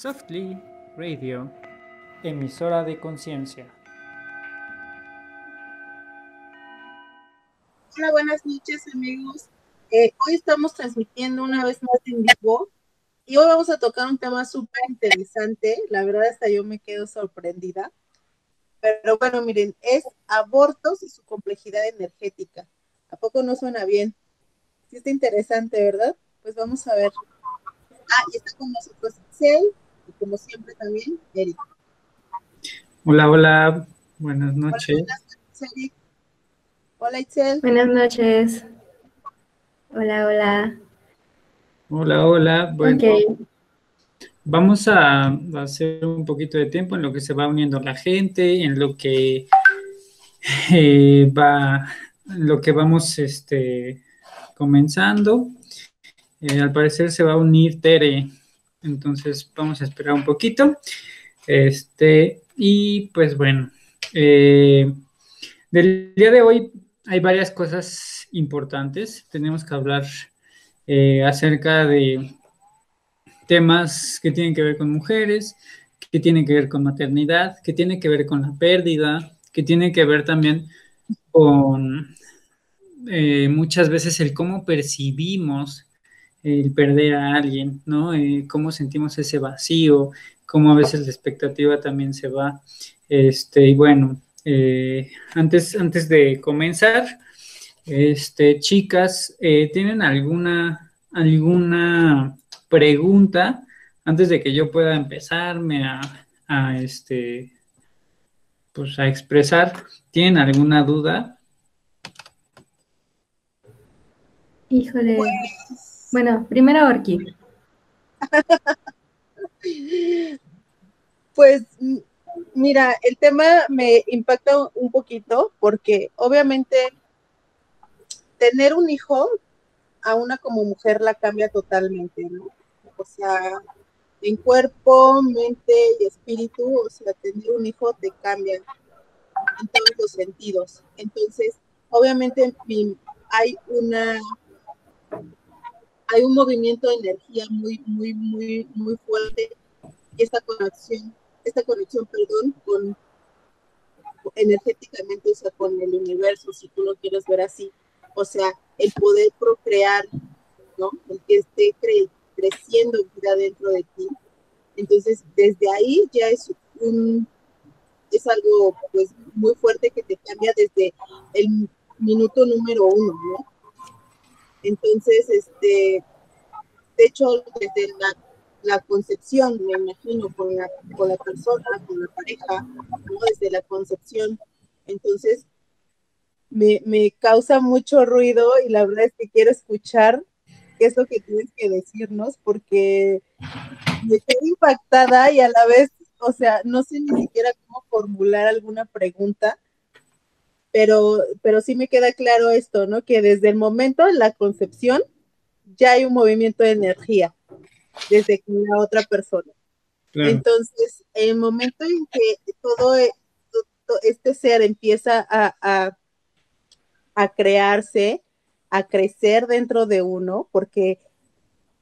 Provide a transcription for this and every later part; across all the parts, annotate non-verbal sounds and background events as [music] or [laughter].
Softly Radio, emisora de conciencia. Hola, buenas noches amigos. Eh, hoy estamos transmitiendo una vez más en vivo y hoy vamos a tocar un tema súper interesante. La verdad hasta yo me quedo sorprendida. Pero bueno, miren, es abortos y su complejidad energética. ¿A poco no suena bien? Sí está interesante, ¿verdad? Pues vamos a ver. Ah, y está con nosotros Excel y como siempre también, Eric. Hola, hola, buenas noches. Hola, Itzel. Buenas noches. Hola, hola. Hola, hola. Bueno, vamos a hacer un poquito de tiempo en lo que se va uniendo la gente, en lo que [laughs] eh, va, lo que vamos este, comenzando. Eh, al parecer se va a unir Tere. Entonces vamos a esperar un poquito. Este, y pues bueno, eh, del día de hoy hay varias cosas importantes. Tenemos que hablar eh, acerca de temas que tienen que ver con mujeres, que tienen que ver con maternidad, que tienen que ver con la pérdida, que tienen que ver también con eh, muchas veces el cómo percibimos el perder a alguien, ¿no? Eh, cómo sentimos ese vacío, cómo a veces la expectativa también se va. Este, y bueno, eh, antes, antes de comenzar, este, chicas, eh, ¿tienen alguna, alguna pregunta antes de que yo pueda empezarme a, a este, pues a expresar? ¿Tienen alguna duda? Híjole. Pues, bueno, primero Orki. [laughs] pues mira, el tema me impacta un poquito porque obviamente tener un hijo a una como mujer la cambia totalmente, ¿no? O sea, en cuerpo, mente y espíritu, o sea, tener un hijo te cambia en todos los sentidos. Entonces, obviamente hay una hay un movimiento de energía muy, muy, muy, muy fuerte esta conexión, esta conexión, perdón, con energéticamente, o sea, con el universo, si tú lo quieres ver así, o sea, el poder procrear, ¿no? El que esté creciendo vida dentro de ti. Entonces, desde ahí ya es un, es algo, pues, muy fuerte que te cambia desde el minuto número uno, ¿no? Entonces, este, de hecho, desde la, concepción, me imagino, con la, con la persona, con la pareja, ¿no? desde la concepción. Entonces, me, me causa mucho ruido y la verdad es que quiero escuchar qué es lo que tienes que decirnos, porque me estoy impactada y a la vez, o sea, no sé ni siquiera cómo formular alguna pregunta, pero, pero sí me queda claro esto, ¿no? Que desde el momento de la concepción ya hay un movimiento de energía desde la otra persona. Entonces, el momento en que todo, e, este ser empieza a, a, crearse, a crecer dentro de uno, porque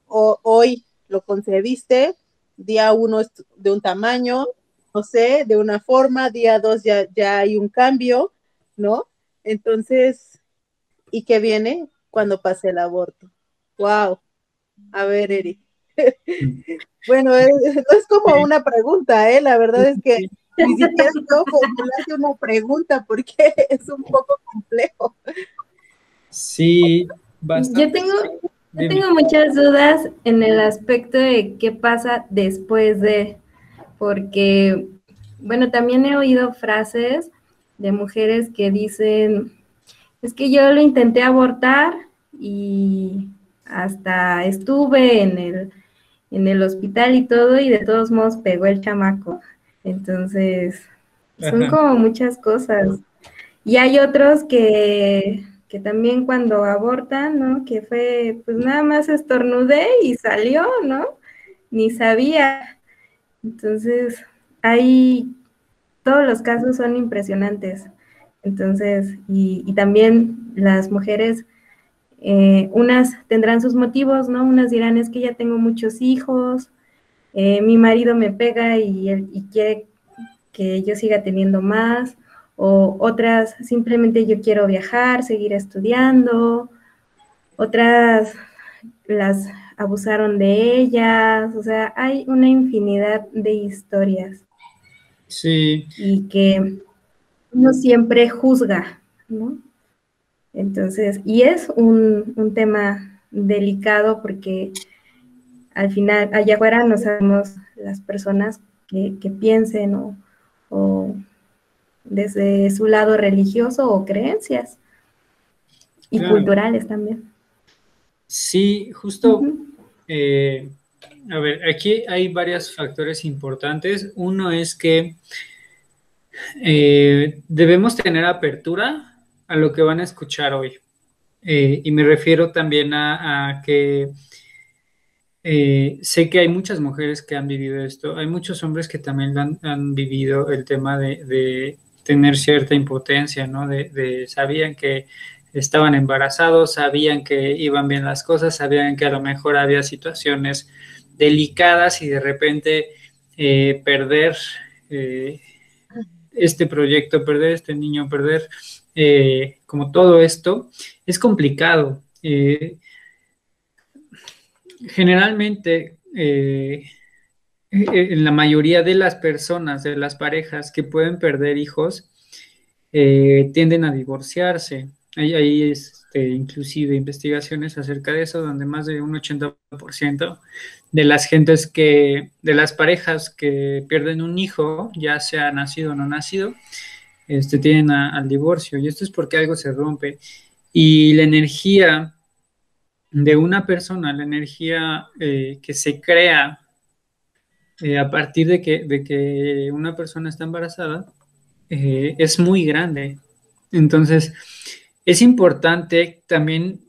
hoy lo concebiste, día uno es de un tamaño, no sé, de una forma, día dos ya, ya hay un cambio, ¿no? Entonces, ¿y qué viene cuando pase el aborto? Wow. A ver, Eric. [laughs] bueno, es, no es como una pregunta, ¿eh? La verdad es que ni siquiera puedo formularte una pregunta porque [laughs] es un poco complejo. Sí, bastante. Yo tengo, yo tengo muchas dudas en el aspecto de qué pasa después de, porque, bueno, también he oído frases de mujeres que dicen, es que yo lo intenté abortar y hasta estuve en el, en el hospital y todo y de todos modos pegó el chamaco. Entonces, son como muchas cosas. Y hay otros que, que también cuando abortan, ¿no? Que fue, pues nada más estornudé y salió, ¿no? Ni sabía. Entonces, hay todos los casos son impresionantes. Entonces, y, también las mujeres, eh, unas tendrán sus motivos, ¿no? Unas dirán, es que ya tengo muchos hijos, eh, mi marido me pega y, y quiere que yo siga teniendo más, o otras simplemente yo quiero viajar, seguir estudiando, otras las abusaron de ellas, o sea, hay una infinidad de historias. Sí. Y que uno siempre juzga, ¿no? Entonces, y es un, tema delicado porque al final, allá afuera no sabemos las personas que, piensen o, desde su lado religioso o creencias y culturales también. Sí, justo, eh, a ver, aquí hay varios factores importantes. Uno es que eh, debemos tener apertura a lo que van a escuchar hoy. Eh, y me refiero también a, que sé que hay muchas mujeres que han vivido esto, hay muchos hombres que también han, vivido el tema de, tener cierta impotencia, ¿no? de, sabían que estaban embarazados, sabían que iban bien las cosas, sabían que a lo mejor había situaciones delicadas y de repente eh, perder eh, este proyecto, perder este niño, perder eh, como todo esto, es complicado. generalmente, en la mayoría de las personas, de las parejas que pueden perder hijos, tienden a divorciarse hay, este, inclusive investigaciones acerca de eso, donde más de un 80% de las gentes que, de las parejas que pierden un hijo, ya sea nacido o no nacido, este, tienen al divorcio. Y esto es porque algo se rompe. Y la energía de una persona, la energía eh, que se crea eh, a partir de que, de que, una persona está embarazada, eh, es muy grande. Entonces, es importante también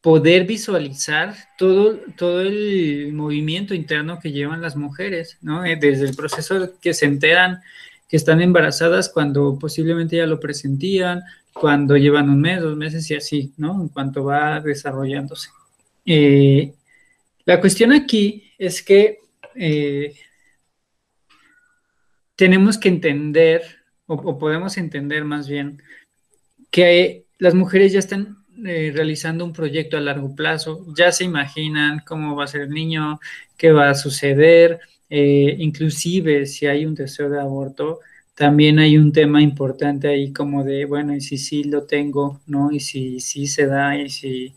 poder visualizar todo, todo el movimiento interno que llevan las mujeres, ¿no? Eh, desde el proceso que se enteran que están embarazadas cuando posiblemente ya lo presentían, cuando llevan un mes, dos meses y así, ¿no? En cuanto va desarrollándose. Eh, la cuestión aquí es que eh, tenemos que entender, o, podemos entender más bien, que las mujeres ya están eh, realizando un proyecto a largo plazo, ya se imaginan cómo va a ser el niño, qué va a suceder, eh, inclusive si hay un deseo de aborto, también hay un tema importante ahí como de, bueno, y si sí lo tengo, ¿no? Y si sí se da, y si...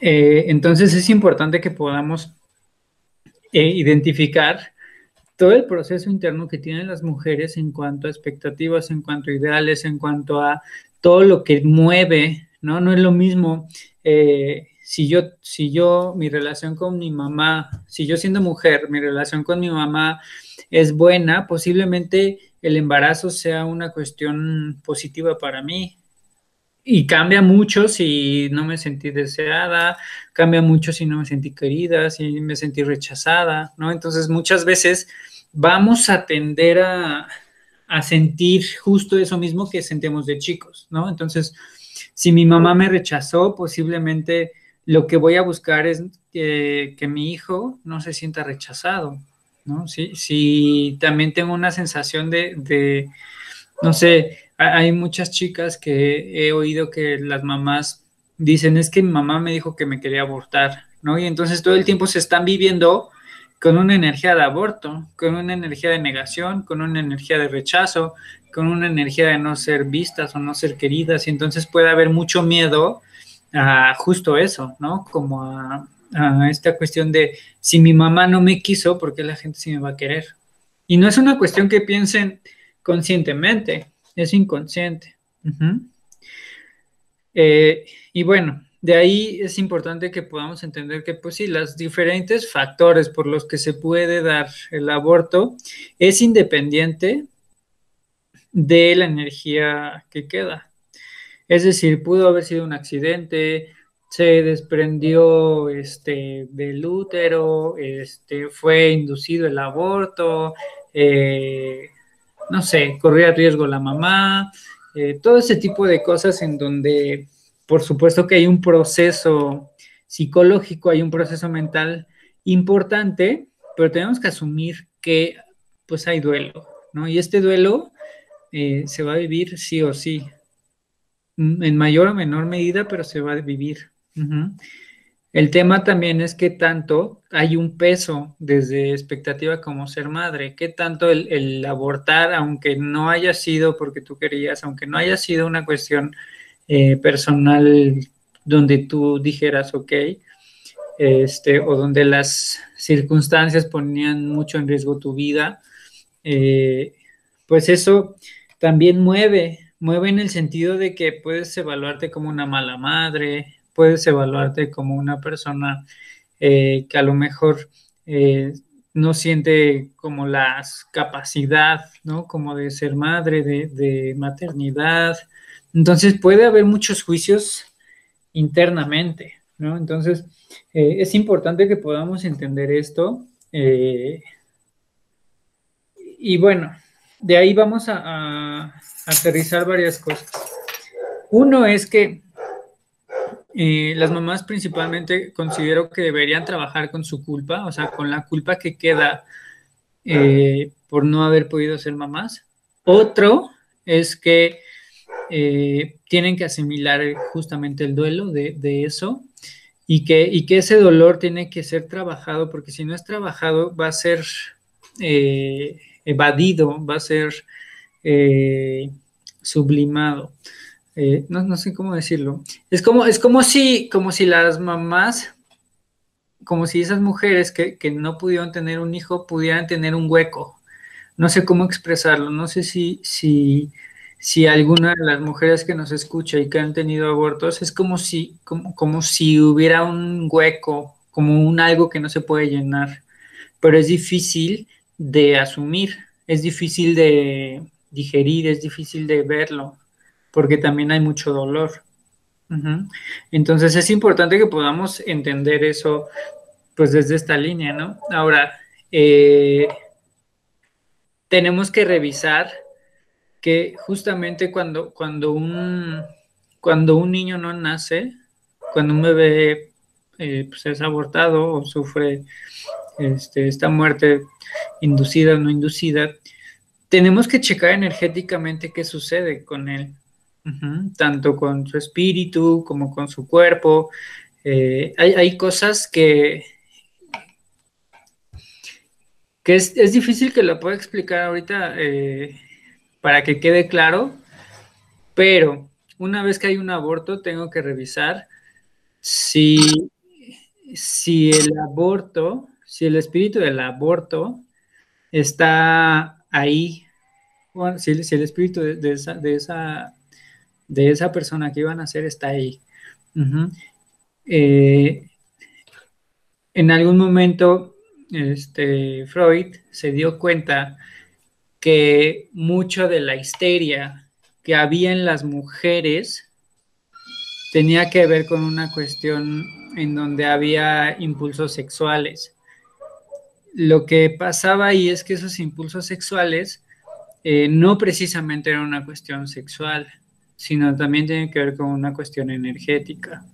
Eh, entonces es importante que podamos identificar todo el proceso interno que tienen las mujeres en cuanto a expectativas, en cuanto a ideales, en cuanto a todo lo que mueve, ¿no? No es lo mismo eh, si yo, si yo, mi relación con mi mamá, si yo siendo mujer, mi relación con mi mamá es buena, posiblemente el embarazo sea una cuestión positiva para mí. Y cambia mucho si no me sentí deseada, cambia mucho si no me sentí querida, si me sentí rechazada, ¿no? Entonces muchas veces vamos a tender a, a sentir justo eso mismo que sentimos de chicos, ¿no? Entonces, si mi mamá me rechazó, posiblemente lo que voy a buscar es que, mi hijo no se sienta rechazado, ¿no? Si, también tengo una sensación de, de, no sé, hay muchas chicas que he oído que las mamás dicen, es que mi mamá me dijo que me quería abortar, ¿no? Y entonces todo el tiempo se están viviendo con una energía de aborto, con una energía de negación, con una energía de rechazo, con una energía de no ser vistas o no ser queridas, y entonces puede haber mucho miedo a justo eso, ¿no? Como a, esta cuestión de si mi mamá no me quiso, ¿por qué la gente sí me va a querer? Y no es una cuestión que piensen conscientemente, es inconsciente. Eh, y bueno, de ahí es importante que podamos entender que, pues sí, los diferentes factores por los que se puede dar el aborto es independiente de la energía que queda. Es decir, pudo haber sido un accidente, se desprendió este, del útero, este, fue inducido el aborto, eh, no sé, corría riesgo la mamá, eh, todo ese tipo de cosas en donde por supuesto que hay un proceso psicológico, hay un proceso mental importante pero tenemos que asumir que pues hay duelo, ¿no? Y este duelo eh, se va a vivir sí o sí, mm, en mayor o menor medida, pero se va a vivir. El tema también es que tanto hay un peso desde expectativa como ser madre, que tanto el, abortar, aunque no haya sido porque tú querías, aunque no haya sido una cuestión eh, personal donde tú dijeras, ok, este, o donde las circunstancias ponían mucho en riesgo tu vida, eh, pues eso también mueve, mueve en el sentido de que puedes evaluarte como una mala madre, puedes evaluarte como una persona eh, que a lo mejor no siente como la capacidad, ¿no? Como de ser madre, de, maternidad. Entonces puede haber muchos juicios internamente, ¿no? Entonces es importante que podamos entender esto y bueno, de ahí vamos a, aterrizar varias cosas. Uno es que eh, las mamás principalmente considero que deberían trabajar con su culpa, o sea, con la culpa que queda eh, por no haber podido ser mamás. Otro es que eh, tienen que asimilar justamente el duelo de, eso y que, que ese dolor tiene que ser trabajado, porque si no es trabajado va a ser evadido, va a ser eh, sublimado. Eh, no, sé cómo decirlo. Es como, es como si, como si las mamás, como si esas mujeres que, no pudieron tener un hijo pudieran tener un hueco. No sé cómo expresarlo. No sé si, si, si alguna de las mujeres que nos escucha y que han tenido abortos es como si, como, como si hubiera un hueco, como un algo que no se puede llenar. Pero es difícil de asumir, es difícil de digerir, es difícil de verlo, porque también hay mucho dolor. Entonces es importante que podamos entender eso, pues desde esta línea, ¿no? Ahora, eh, tenemos que revisar que justamente cuando, cuando, un, cuando un niño no nace, cuando un bebé eh, pues es abortado o sufre este, esta muerte inducida o no inducida, tenemos que checar energéticamente qué sucede con él, tanto con su espíritu como con su cuerpo. Eh, hay, cosas que, que es, difícil que lo pueda explicar ahorita eh, para que quede claro, pero una vez que hay un aborto tengo que revisar si, si el aborto si el espíritu del aborto está ahí, si, el, espíritu de, esa, de, esa, persona que iban a nacer está ahí. Eh, en algún momento, este, Freud se dio cuenta que mucho de la histeria que había en las mujeres tenía que ver con una cuestión en donde había impulsos sexuales lo que pasaba ahí es que esos impulsos sexuales eh, no precisamente eran una cuestión sexual, sino también tienen que ver con una cuestión energética.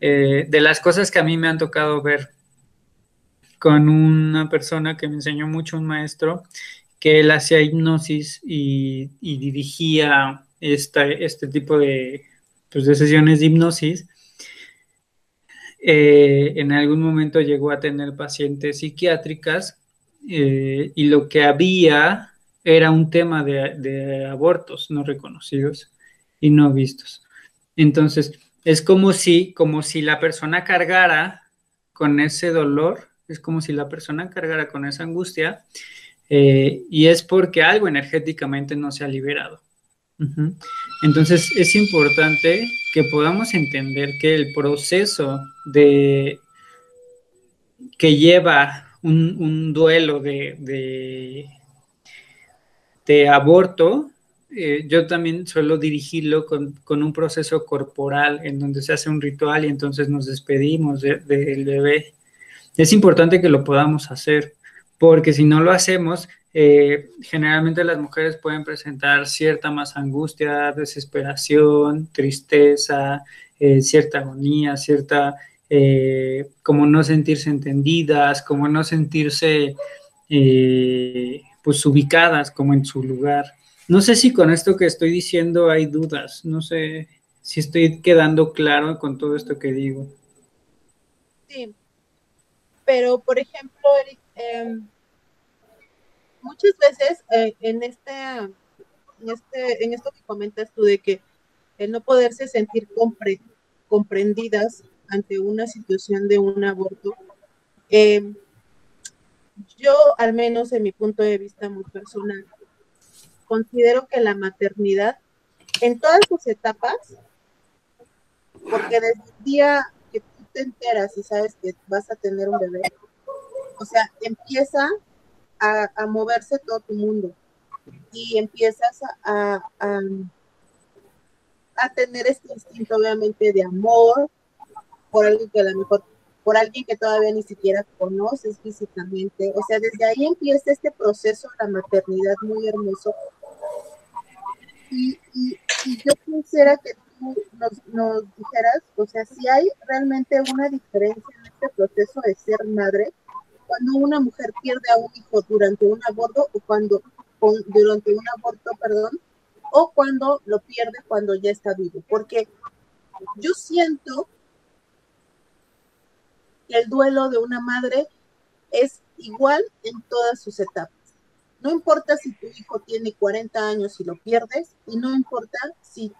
Eh, de las cosas que a mí me han tocado ver con una persona que me enseñó mucho, un maestro, que él hacía hipnosis y, dirigía este tipo de, pues, de sesiones de hipnosis, eh, en algún momento llegó a tener pacientes psiquiátricas eh, y lo que había era un tema de, abortos no reconocidos y no vistos. Entonces, es como si, como si la persona cargara con ese dolor, es como si la persona cargara con esa angustia eh, y es porque algo energéticamente no se ha liberado. Entonces es importante que podamos entender que el proceso de que lleva un, duelo de, aborto, eh, yo también suelo dirigirlo con, un proceso corporal en donde se hace un ritual y entonces nos despedimos del bebé. Es importante que lo podamos hacer, porque si no lo hacemos, eh, generalmente las mujeres pueden presentar cierta más angustia, desesperación, tristeza, eh, cierta agonía, cierta eh, como no sentirse entendidas, como no sentirse pues ubicadas como en su lugar. No sé si con esto que estoy diciendo hay dudas, no sé si estoy quedando claro con todo esto que digo. Sí, pero por ejemplo, Eric, em, muchas veces eh, en, este, en, este, en esto que comentas tú de que el no poderse sentir comprendidas ante una situación de un aborto, em, yo al menos en mi punto de vista muy personal, considero que la maternidad en todas sus etapas, porque desde el día que tú te enteras y sabes que vas a tener un bebé, o sea, empieza a, moverse todo tu mundo y empiezas a, tener este instinto obviamente de amor por algo que a lo mejor por alguien que todavía ni siquiera conoces físicamente. O sea, desde ahí empieza este proceso de la maternidad muy hermoso. Y, y, yo quisiera que tú nos, nos, dijeras, o sea, si hay realmente una diferencia en este proceso de ser madre cuando una mujer pierde a un hijo durante un aborto o cuando durante un aborto, perdón, o cuando lo pierde cuando ya está vivo, porque yo siento que el duelo de una madre es igual en todas sus etapas. No importa si tu hijo tiene 40 años y lo pierdes, y no importa si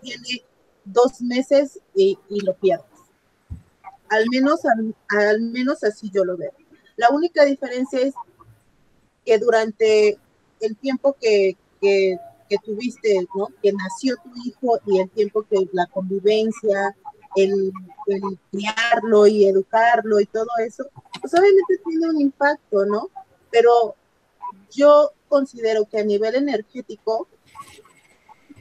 tiene dos meses y lo pierdes. Al menos, al, menos así yo lo veo. La única diferencia es que durante el tiempo que, que, tuviste, ¿no? Que nació tu hijo y el tiempo que la convivencia, el, el, criarlo y educarlo y todo eso, pues obviamente tiene un impacto, ¿no? Pero yo considero que a nivel energético,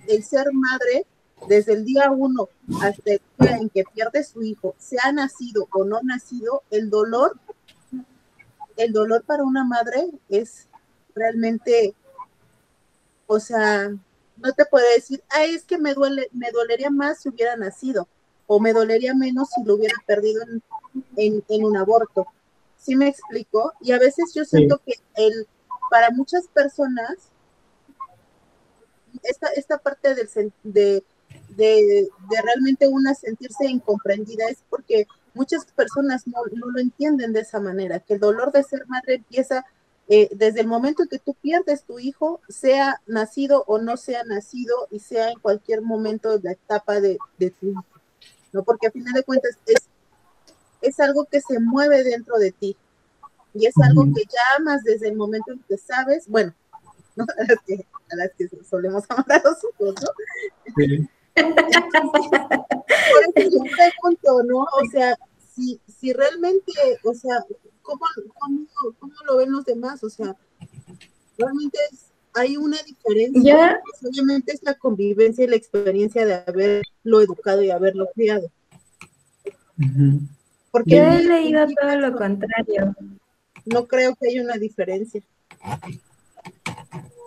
el ser madre desde el día uno hasta el día en que pierde su hijo, sea nacido o no nacido, el dolor, el dolor para una madre es realmente, o sea, no te puede decir, ah, es que me duele, me dolería más si hubiera nacido, o me dolería menos si lo hubiera perdido en, un aborto. ¿Sí me explico? Y a veces yo siento que el, para muchas personas, esta, esta parte del, de, de, realmente una sentirse incomprendida es porque muchas personas no, lo entienden de esa manera, que el dolor de ser madre empieza eh, desde el momento que tú pierdes tu hijo, sea nacido o no sea nacido y sea en cualquier momento de la etapa de, tu hijo, ¿no? Porque a final de cuentas es, es algo que se mueve dentro de ti y es algo que llamas desde el momento en que sabes, bueno, [laughs] a, las que, a las que solemos [laughs] amar a los hijos, ¿no? Por eso yo pregunto, ¿no? O sea, si, si realmente, o sea, ¿cómo, cómo, lo ven los demás? O sea, realmente hay una diferencia. Pues, obviamente es la convivencia y la experiencia de haberlo educado y haberlo criado. Porque Yo he leído todo lo contrario. No creo que haya una diferencia.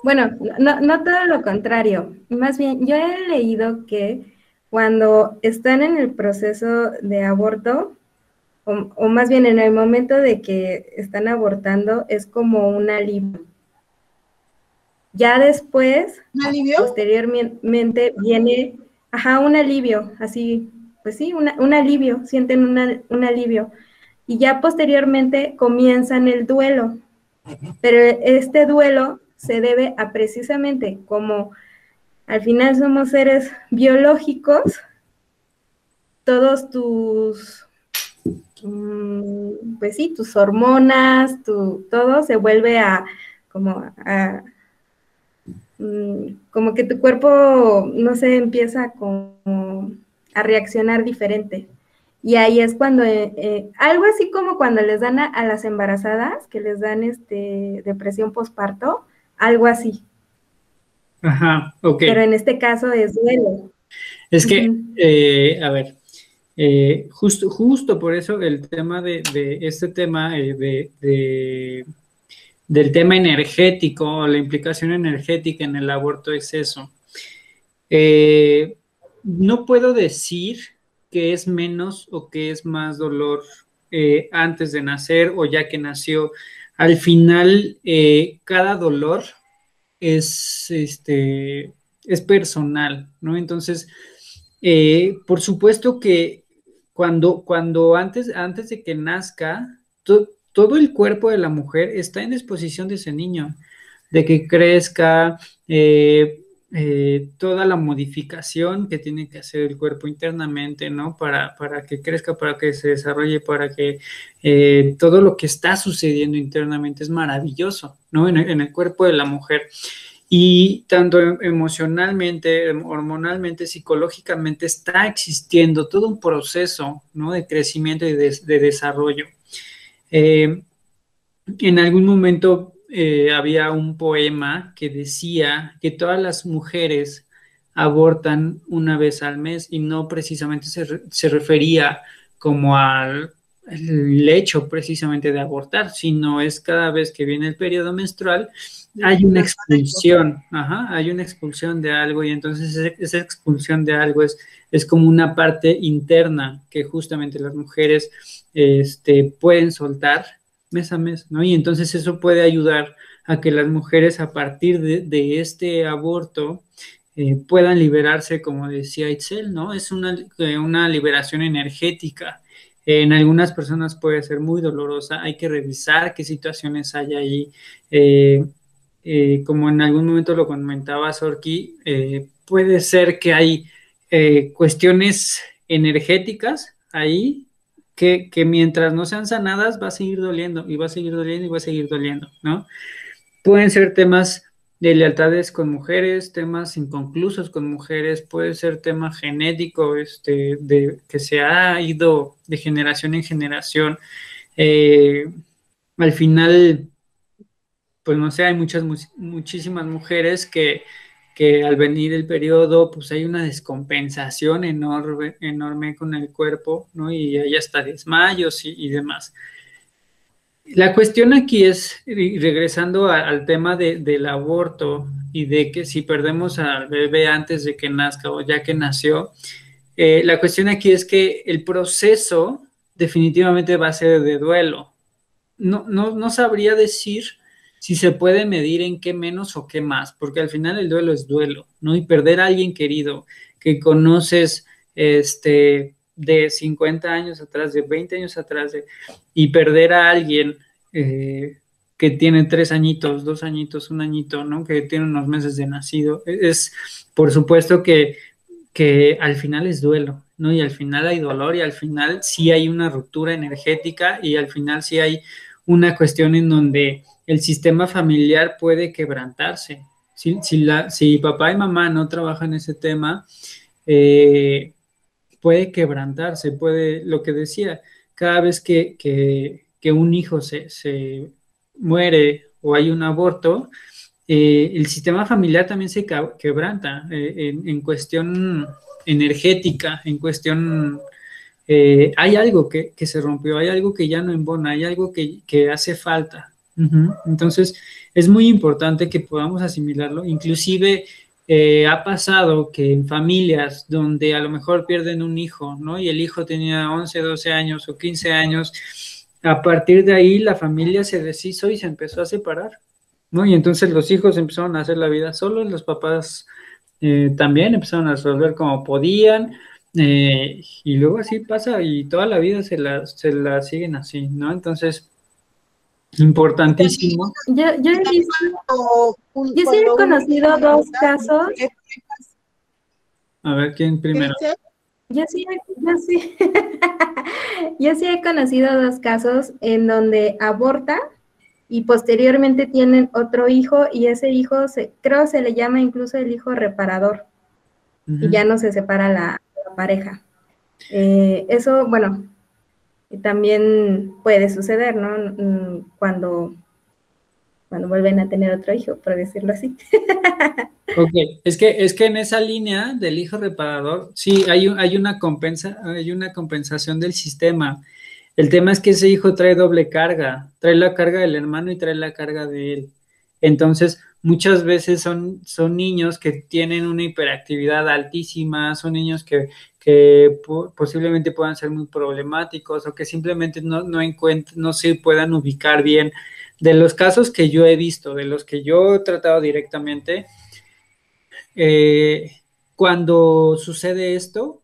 Bueno, no, no todo lo contrario. Más bien, yo he leído que cuando están en el proceso de aborto, o, más bien en el momento de que están abortando, es como un alivio. Ya después, posteriormente, viene, ajá, un alivio, así, pues sí, un alivio, sienten un alivio. Y ya posteriormente comienzan el duelo. Pero este duelo se debe a precisamente como al final somos seres biológicos, todos tus, mm, pues sí, tus hormonas, tu, todo se vuelve a como a, mm, como que tu cuerpo, no sé, empieza como a reaccionar diferente. Y ahí es cuando, eh, eh, algo así como cuando les dan a, a, las embarazadas, que les dan este depresión postparto, algo así. Ajá, ok. Pero en este caso es duelo. Es que, eh, a ver, eh, justo, justo por eso el tema de, este tema eh, de, del tema energético, la implicación energética en el aborto es eso. no puedo decir que es menos o que es más dolor antes de nacer o ya que nació. Al final, eh, cada dolor es, este, es personal, ¿no? Entonces, eh, por supuesto que cuando, cuando antes, antes de que nazca, todo el cuerpo de la mujer está en disposición de ese niño, de que crezca, eh, eh, toda la modificación que tiene que hacer el cuerpo internamente, ¿no? Para, para que crezca, para que se desarrolle, para que todo lo que está sucediendo internamente es maravilloso, ¿no? En en el cuerpo de la mujer. Y tanto emocionalmente, hormonalmente, psicológicamente está existiendo todo un proceso ¿no? de crecimiento y de, desarrollo. Eh, en algún momento eh, había un poema que decía que todas las mujeres abortan una vez al mes y no precisamente se, se refería como al hecho precisamente de abortar, sino es cada vez que viene el periodo menstrual hay una expulsión, ajá, hay una expulsión de algo y entonces esa expulsión de algo es, es como una parte interna que justamente las mujeres este, pueden soltar mes a mes, ¿no? Y entonces eso puede ayudar a que las mujeres a partir de, este aborto eh, puedan liberarse, como decía Itzel, ¿no? Es una, eh, una liberación energética. En algunas personas puede ser muy dolorosa, hay que revisar qué situaciones hay ahí. Eh, como en algún momento lo comentaba Sorki, puede ser que hay cuestiones energéticas ahí que, mientras no sean sanadas va a seguir doliendo y va a seguir doliendo y va a seguir doliendo, ¿no? Pueden ser temas de lealtades con mujeres, temas inconclusos con mujeres, puede ser tema genético, este, de, que se ha ido de generación en generación. al final, pues no sé, hay muchas, muchísimas mujeres que, al venir el periodo, pues hay una descompensación enorme, enorme con el cuerpo, ¿no? Y hay hasta desmayos y, demás. La cuestión aquí es, regresando al tema del aborto y de que si perdemos al bebé antes de que nazca o ya que nació, eh, la cuestión aquí es que el proceso definitivamente va a ser de duelo. No, no, no sabría decir si se puede medir en qué menos o qué más, porque al final el duelo es duelo, ¿no? Y perder a alguien querido que conoces este, de 50 años atrás, de 20 años atrás, y perder a alguien eh, que tiene tres añitos, dos añitos, un añito, ¿no? Que tiene unos meses de nacido, es, por supuesto que, que al final es duelo, ¿no? Y al final hay dolor y al final sí hay una ruptura energética y al final sí hay una cuestión en donde el sistema familiar puede quebrantarse. Si, la, si papá y mamá no trabajan ese tema, eh, puede quebrantarse, puede, lo que decía, cada vez que, un hijo se, muere o hay un aborto, eh, el sistema familiar también se quebranta eh, en, cuestión energética, en cuestión... hay algo que, se rompió, hay algo que ya no embona, hay algo que, que hace falta. Entonces, es muy importante que podamos asimilarlo. Inclusive eh, ha pasado que en familias donde a lo mejor pierden un hijo, ¿no? Y el hijo tenía 11, 12 años o 15 años, a partir de ahí la familia se deshizo y se empezó a separar, ¿no? Y entonces los hijos empezaron a hacer la vida solos, los papás eh, también empezaron a resolver como podían, eh, y luego así pasa y toda la vida se la, se la siguen así, ¿no? Entonces, Importantísimo. Yo, yo he visto, yo sí he conocido dos casos. A ver, ¿quién primero? Yo sí, yo sí, [laughs] yo sí he conocido dos casos en donde aborta y posteriormente tienen otro hijo y ese hijo se, creo se le llama incluso el hijo reparador y ya no se separa la, pareja. Eh, eso, bueno, también puede suceder, ¿no? Mm, cuando, cuando vuelven a tener otro hijo, por decirlo así. [laughs] Ok, es que, es que en esa línea del hijo reparador, sí, hay, hay, una compensa, hay una compensación del sistema. El tema es que ese hijo trae doble carga, trae la carga del hermano y trae la carga de él. Entonces, muchas veces son, son niños que tienen una hiperactividad altísima, son niños que, que posiblemente puedan ser muy problemáticos o que simplemente no, no, no se puedan ubicar bien. De los casos que yo he visto, de los que yo he tratado directamente, eh, cuando sucede esto,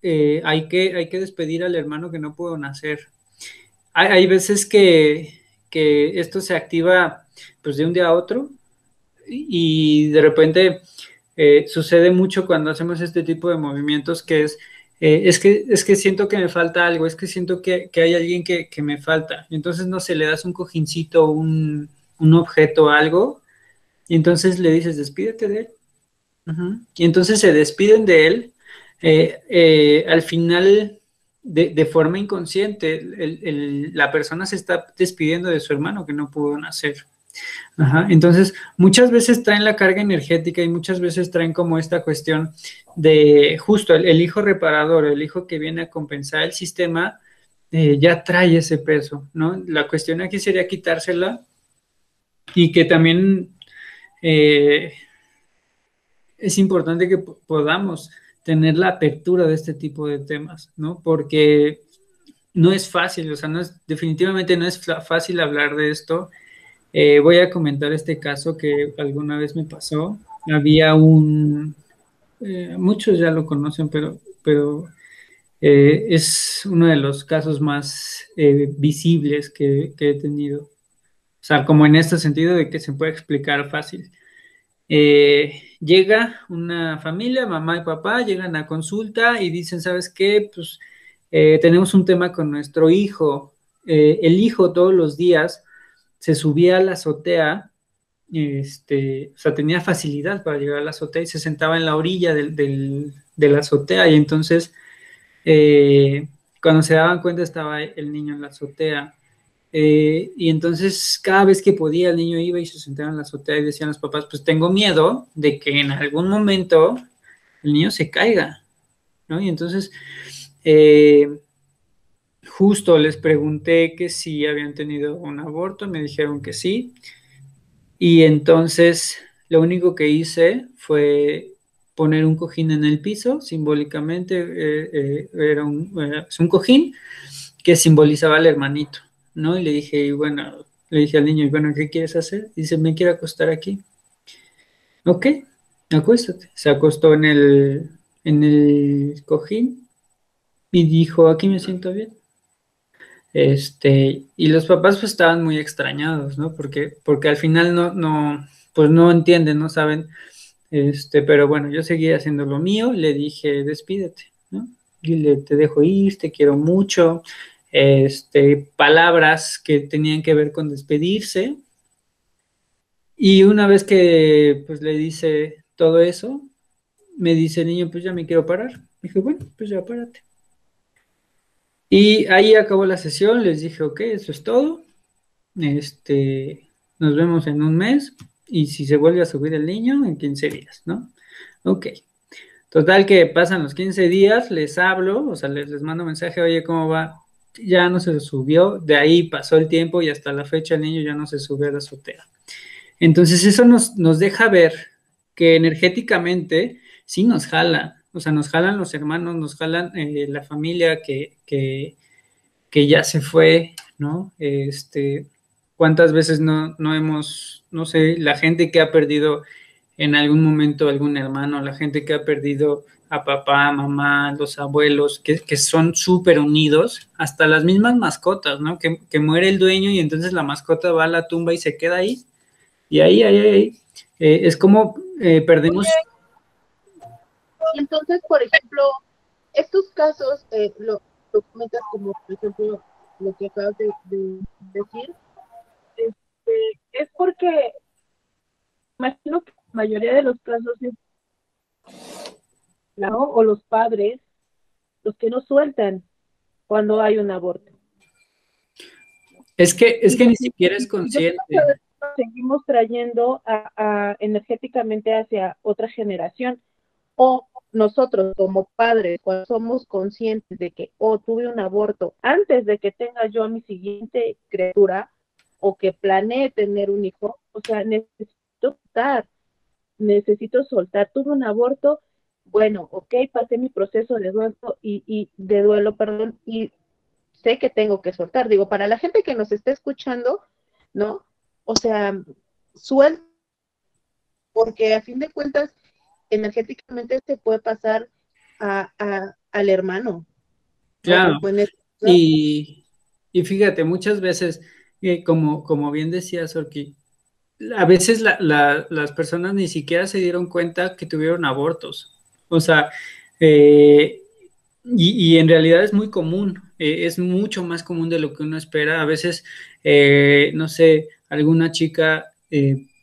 eh, hay, que, hay que despedir al hermano que no pudo nacer. Hay, veces que, esto se activa pues de un día a otro y de repente eh, sucede mucho cuando hacemos este tipo de movimientos que es, eh, es, que, es que siento que me falta algo, es que siento que, hay alguien que, me falta. entonces, no sé, le das un cojincito, un, un objeto, algo, y entonces le dices, despídete de él. Y entonces se despiden de él. Eh, al final, de, forma inconsciente, la persona se está despidiendo de su hermano que no pudo nacer. Entonces, muchas veces traen la carga energética y muchas veces traen como esta cuestión de justo el, hijo reparador, el hijo que viene a compensar el sistema, eh, ya trae ese peso, ¿no? La cuestión aquí sería quitársela y que también eh, es importante que podamos tener la apertura de este tipo de temas, ¿no? Porque no es fácil, o sea, no es, definitivamente no es fácil hablar de esto eh, voy a comentar este caso que alguna vez me pasó. Había un, eh, muchos ya lo conocen, pero, pero eh, es uno de los casos más visibles que, he tenido. O sea, como en este sentido de que se puede explicar fácil. llega una familia, mamá y papá, llegan a consulta y dicen, ¿sabes qué? Pues tenemos un tema con nuestro hijo. el hijo todos los días se subía a la azotea, este, o sea, tenía facilidad para llegar a la azotea y se sentaba en la orilla del, de la azotea y entonces eh, cuando se daban cuenta estaba el niño en la azotea. Eh, y entonces cada vez que podía el niño iba y se sentaba en la azotea y decían los papás, pues tengo miedo de que en algún momento el niño se caiga, ¿no? Y entonces eh, justo les pregunté que si habían tenido un aborto, me dijeron que sí. Y entonces lo único que hice fue poner un cojín en el piso, simbólicamente eh, eh, era un, un, cojín que simbolizaba al hermanito, ¿no? Y le dije, y bueno, le dije al niño, bueno, ¿qué quieres hacer? Dice, me quiero acostar aquí. Ok, acuéstate. Se acostó en el, en el cojín y dijo, aquí me siento bien. Este, y los papás pues estaban muy extrañados, ¿no? Porque, porque al final no, no, pues no entienden, no saben. Este, pero bueno, yo seguí haciendo lo mío, le dije, despídete, ¿no? Dile, te dejo ir, te quiero mucho. Este, palabras que tenían que ver con despedirse. Y una vez que pues le dice todo eso, me dice niño, pues ya me quiero parar. Dije, bueno, pues ya párate. Y ahí acabó la sesión, les dije, ok, eso es todo. Este, nos vemos en un mes y si se vuelve a subir el niño, en 15 días, ¿no? Ok. Total que pasan los 15 días, les hablo, o sea, les, les mando mensaje, oye, ¿cómo va? Ya no se subió, de ahí pasó el tiempo y hasta la fecha el niño ya no se subió a la azotea. Entonces eso nos, nos deja ver que energéticamente sí nos jala, o sea, nos jalan los hermanos, nos jalan eh, la familia que, que, ya se fue, ¿no? Este, ¿Cuántas veces no, no hemos, no sé, la gente que ha perdido en algún momento algún hermano, la gente que ha perdido a papá, mamá, los abuelos, que, que son súper unidos, hasta las mismas mascotas, ¿no? Que, que, muere el dueño y entonces la mascota va a la tumba y se queda ahí. Y ahí, ahí, ahí. Eh, es como eh, perdemos y entonces, por ejemplo, estos casos, eh, lo, comentas como, por ejemplo, lo que acabas de, decir, este, es porque imagino que la mayoría de los casos es, ¿no? o los padres, los que no sueltan cuando hay un aborto. Es que, es que ni siquiera es consciente. Seguimos trayendo a, energéticamente hacia otra generación. O nosotros como padres, cuando somos conscientes de que, oh, tuve un aborto antes de que tenga yo a mi siguiente criatura o que planee tener un hijo, o sea, necesito soltar, necesito soltar, tuve un aborto bueno, ok, pasé mi proceso de duelo y, y de duelo, perdón, y sé que tengo que soltar. Digo, para la gente que nos está escuchando, ¿no? O sea, suelta, porque a fin de cuentas, energéticamente se puede pasar a, al hermano. Claro. Y, y, fíjate, muchas veces, eh, como, como bien decía Sorki, a veces las personas ni siquiera se dieron cuenta que tuvieron abortos. O sea, eh, y, en realidad es muy común, eh, es mucho más común de lo que uno espera. A veces, no sé, alguna chica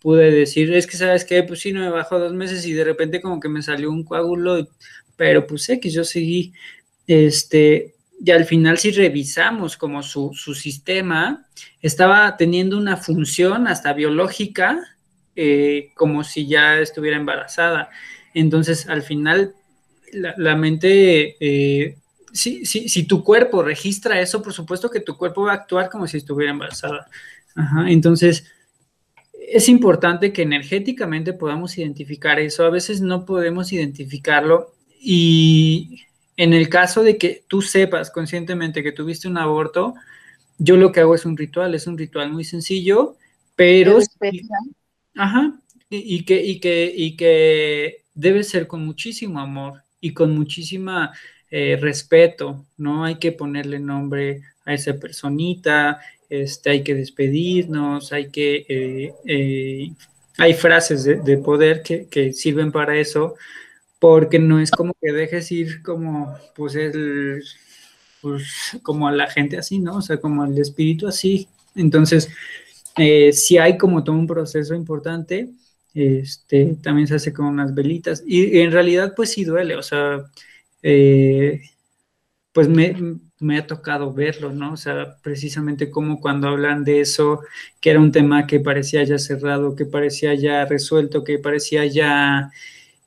pude decir, es que sabes qué, pues sí, no me bajó dos meses y de repente como que me salió un coágulo, pero pues sé que yo seguí, este, y al final si revisamos como su, sistema, estaba teniendo una función hasta biológica, eh, como si ya estuviera embarazada. Entonces, al final, la, mente, eh, si, si, tu cuerpo registra eso, por supuesto que tu cuerpo va a actuar como si estuviera embarazada. Entonces, es importante que energéticamente podamos identificar eso. A veces no podemos identificarlo y en el caso de que tú sepas conscientemente que tuviste un aborto, yo lo que hago es un ritual, es un ritual muy sencillo, pero... ajá, y, que, y, que, y que debe ser con muchísimo amor y con muchísima eh, respeto, ¿no? Hay que ponerle nombre a esa personita, este, hay que despedirnos, hay que... Eh, eh, hay frases de, poder que, que, sirven para eso, porque no es como que dejes ir como, pues, el, pues, como a la gente así, ¿no? O sea, como el espíritu así. Entonces, eh, si hay como todo un proceso importante, este, también se hace con unas velitas. Y, en realidad, pues sí duele, o sea, eh, pues me, me, ha tocado verlo, ¿no? O sea, precisamente como cuando hablan de eso, que era un tema que parecía ya cerrado, que parecía ya resuelto, que parecía ya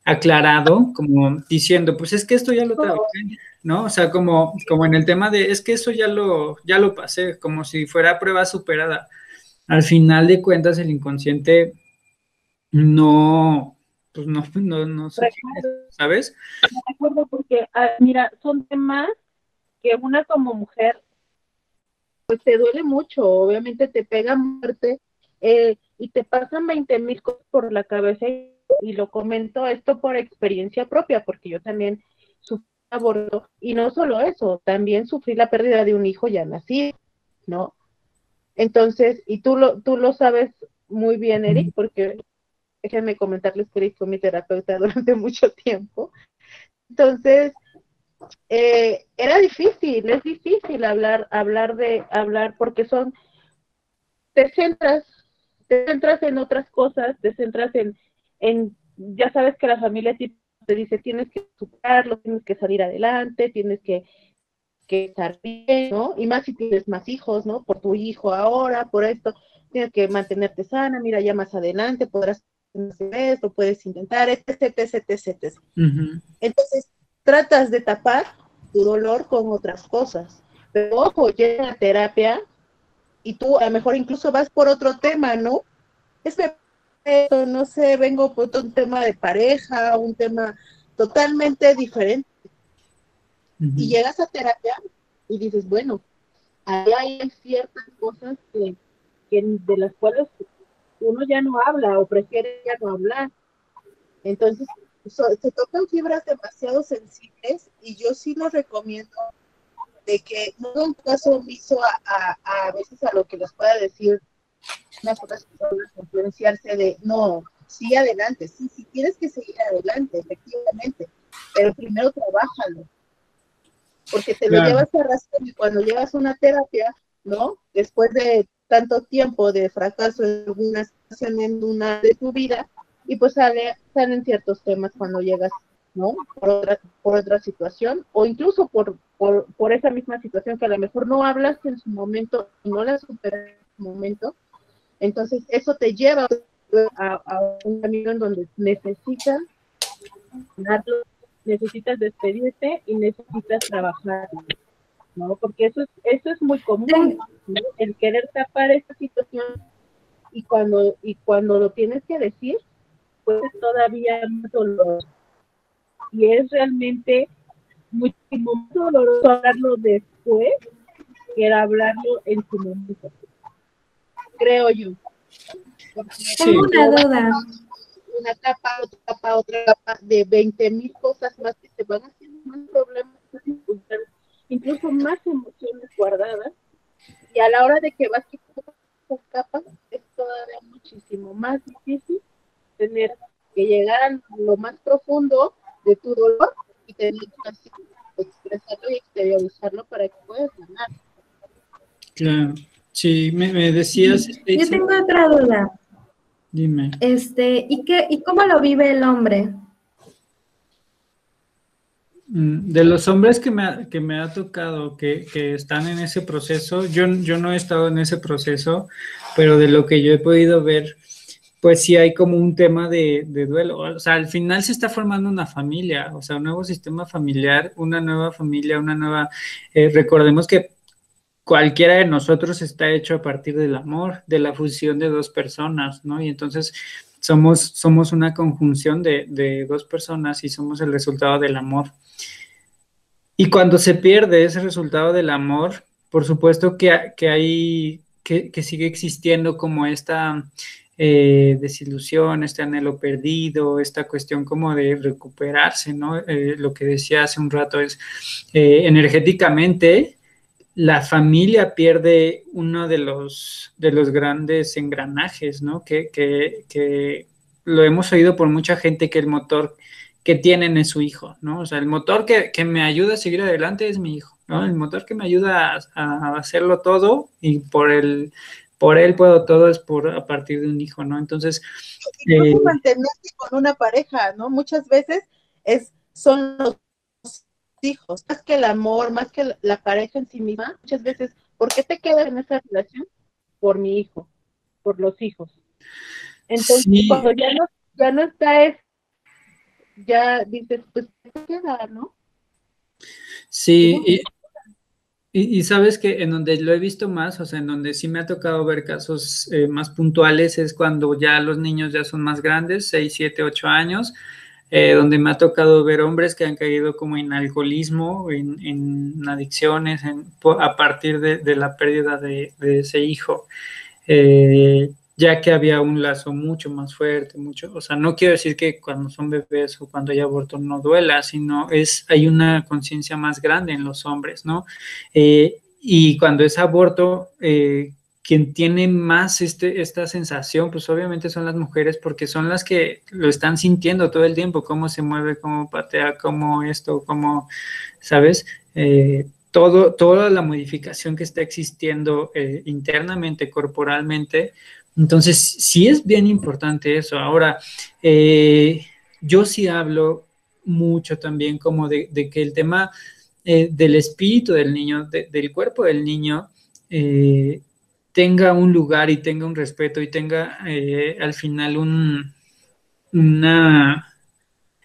aclarado, como diciendo, pues es que esto ya lo trabajé, ¿no? O sea, como, como en el tema de, es que eso ya lo, ya lo pasé, como si fuera prueba superada. Al final de cuentas, el inconsciente no, pues no, no, no sé, ¿sabes? Me acuerdo porque, ah, mira, son temas que una como mujer, pues te duele mucho, obviamente te pega muerte, eh, y te pasan 20 mil cosas por la cabeza y lo comento esto por experiencia propia, porque yo también sufrí aborto y no solo eso, también sufrí la pérdida de un hijo ya nacido, ¿no? Entonces, y tú lo, tú lo sabes muy bien, Eric, porque déjenme comentarles que Eric fue mi terapeuta [laughs] durante mucho tiempo. Entonces, eh, era difícil, es difícil hablar, hablar de, hablar, porque son, te centras, te centras en otras cosas, te centras en, en, ya sabes que la familia te dice, tienes que superarlo, tienes que salir adelante, tienes que, que estar bien, ¿no? Y más si tienes más hijos, ¿no? Por tu hijo ahora, por esto, tienes que mantenerte sana, mira, ya más adelante podrás hacer esto, puedes intentar, etc, etc, etc. Entonces, tratas de tapar tu dolor con otras cosas. Pero ojo, llega a terapia y tú a lo mejor incluso vas por otro tema, ¿no? Es que no sé, vengo por un tema de pareja, un tema totalmente diferente. Y llegas a terapia y dices, bueno, ahí hay ciertas cosas que, de las cuales uno ya no habla o prefiere ya no hablar. Entonces, se tocan fibras demasiado sensibles y yo sí lo recomiendo de que no un caso omiso a, a, a veces a lo que les pueda decir unas otras personas influenciarse de, no, sí adelante, sí, sí tienes que seguir adelante, efectivamente, pero primero trabájalo, porque te lo llevas a razón y cuando llevas una terapia, ¿no? Después de tanto tiempo de fracaso en alguna situación en una de tu vida, y pues sale, salen ciertos temas cuando llegas, ¿no? Por otra, por otra situación, o incluso por, por, por esa misma situación que a lo mejor no hablaste en su momento y no la superas en su momento, entonces, eso te lleva a, un camino en donde necesitas necesitas despedirte y necesitas trabajar, ¿no? Porque eso es, eso es muy común, el querer tapar esta situación y cuando, y cuando lo tienes que decir, pues todavía más dolor. y es realmente muchísimo más doloroso hablarlo después que hablarlo en su momento. Creo yo. Tengo una duda. Una capa, otra capa, otra capa de 20 mil cosas más que se van haciendo más problemas, incluso más emociones guardadas. Y a la hora de que vas quitando esas capas, es todavía muchísimo más difícil tener que llegar a lo más profundo de tu dolor y tener que expresarlo y exteriorizarlo para que puedas ganar. Claro, sí, me, decías. Yo tengo otra duda. Dime. Este, ¿y qué, y cómo lo vive el hombre? Mm, de los hombres que me ha, que me ha tocado que, que, están en ese proceso, yo, yo no he estado en ese proceso, pero de lo que yo he podido ver, pues sí hay como un tema de, duelo. O sea, al final se está formando una familia, o sea, un nuevo sistema familiar, una nueva familia, una nueva... Eh, recordemos que cualquiera de nosotros está hecho a partir del amor, de la fusión de dos personas, ¿no? Y entonces somos, somos una conjunción de, dos personas y somos el resultado del amor. Y cuando se pierde ese resultado del amor, por supuesto que, que hay, que, que sigue existiendo como esta eh, desilusión, este anhelo perdido, esta cuestión como de recuperarse, ¿no? Eh, lo que decía hace un rato es, eh, energéticamente, la familia pierde uno de los, de los grandes engranajes, ¿no? Que, que, lo hemos oído por mucha gente que el motor que tienen es su hijo, ¿no? O sea, el motor que, que me ayuda a seguir adelante es mi hijo, ¿no? El motor que me ayuda a hacerlo todo y por el por él puedo todo es por a partir de un hijo, ¿no? Entonces, eh, mantenerse con una pareja, ¿no? Muchas veces es son los hijos, más que el amor, más que la pareja en sí misma, muchas veces, ¿por qué te quedas en esa relación? Por mi hijo, por los hijos. Entonces, cuando ya no, ya no está es, ya dices, pues, ¿qué queda, no? Sí, y, y, sabes que en donde lo he visto más, o sea, en donde sí me ha tocado ver casos eh, más puntuales es cuando ya los niños ya son más grandes, 6, 7, 8 años, eh, donde me ha tocado ver hombres que han caído como en alcoholismo, en, en adicciones, a partir de, de la pérdida de, de ese hijo. Eh, ya que había un lazo mucho más fuerte, mucho, o sea, no quiero decir que cuando son bebés o cuando hay aborto no duela, sino es, hay una conciencia más grande en los hombres, ¿no? Eh, y cuando es aborto, eh, quien tiene más este, esta sensación, pues obviamente son las mujeres porque son las que lo están sintiendo todo el tiempo, cómo se mueve, cómo patea, cómo esto, cómo, ¿sabes? Eh, todo, toda la modificación que está existiendo internamente, corporalmente, entonces, sí es bien importante eso. Ahora, eh, yo sí hablo mucho también como de, que el tema eh, del espíritu del niño, del cuerpo del niño, eh, tenga un lugar y tenga un respeto y tenga al final un, una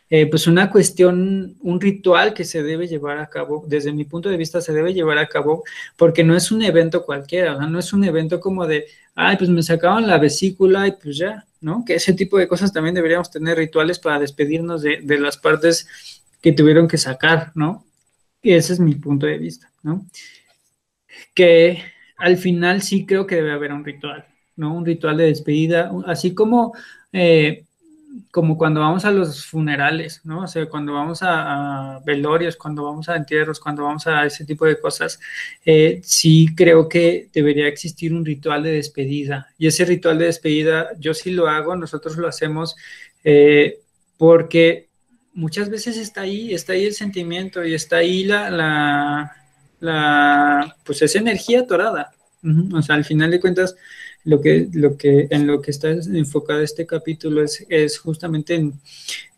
eh, pues una cuestión, un ritual que se debe llevar a cabo, desde mi punto de vista se debe llevar a cabo porque no es un evento cualquiera, no es un evento como de, ay, pues me sacaban la vesícula y pues ya, ¿no? Que ese tipo de cosas también deberíamos tener rituales para despedirnos de, las partes que tuvieron que sacar, ¿no? Y ese es mi punto de vista, ¿no? Que al final sí creo que debe haber un ritual, ¿no? Un ritual de despedida, así como... Eh, como cuando vamos a los funerales, cuando vamos a, velorios, cuando vamos a entierros, cuando vamos a ese tipo de cosas, eh, sí creo que debería existir un ritual de despedida. Y ese ritual de despedida, yo sí lo hago, nosotros lo hacemos eh, porque muchas veces está ahí, está ahí el sentimiento y está ahí la, la pues esa energía atorada. O sea, al final de cuentas, lo que, lo que, en lo que está enfocado este capítulo es, es justamente en,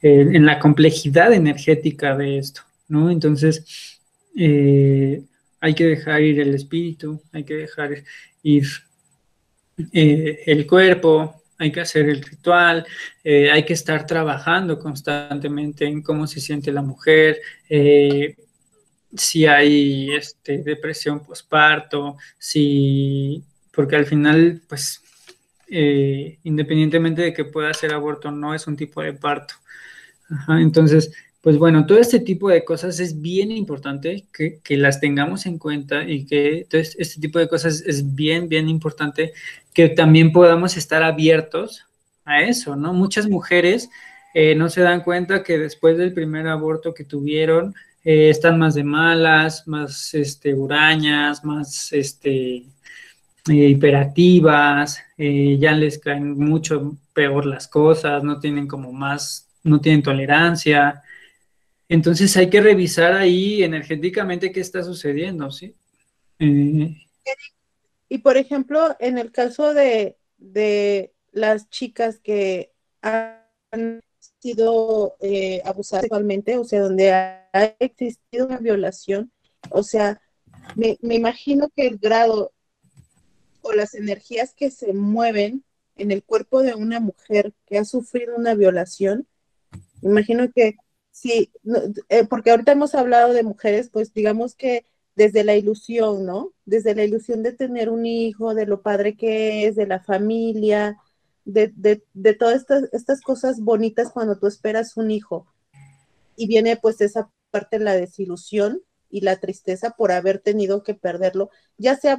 en, la complejidad energética de esto, ¿no? Entonces, eh, hay que dejar ir el espíritu, hay que dejar ir eh, el cuerpo, hay que hacer el ritual, eh, hay que estar trabajando constantemente en cómo se siente la mujer, si hay este, depresión postparto, si porque al final, pues, eh, independientemente de que pueda ser aborto, no es un tipo de parto. entonces, pues bueno, todo este tipo de cosas es bien importante que, las tengamos en cuenta y que entonces, este tipo de cosas es bien, bien importante que también podamos estar abiertos a eso, ¿no? Muchas mujeres eh, no se dan cuenta que después del primer aborto que tuvieron, eh, están más de malas, más este, hurañas, más este, eh, hiperativas, ya les caen mucho peor las cosas, no tienen como más, no tienen tolerancia. Entonces hay que revisar ahí energéticamente qué está sucediendo, ¿sí? Y por ejemplo, en el caso de, de las chicas que han sido eh, abusadas sexualmente, o sea, donde ha, existido una violación, o sea, me, imagino que el grado las energías que se mueven en el cuerpo de una mujer que ha sufrido una violación, imagino que sí, eh, porque ahorita hemos hablado de mujeres, pues digamos que desde la ilusión, ¿no? Desde la ilusión de tener un hijo, de lo padre que es, de la familia, de, todas estas, estas cosas bonitas cuando tú esperas un hijo. Y viene pues esa parte de la desilusión y la tristeza por haber tenido que perderlo, ya sea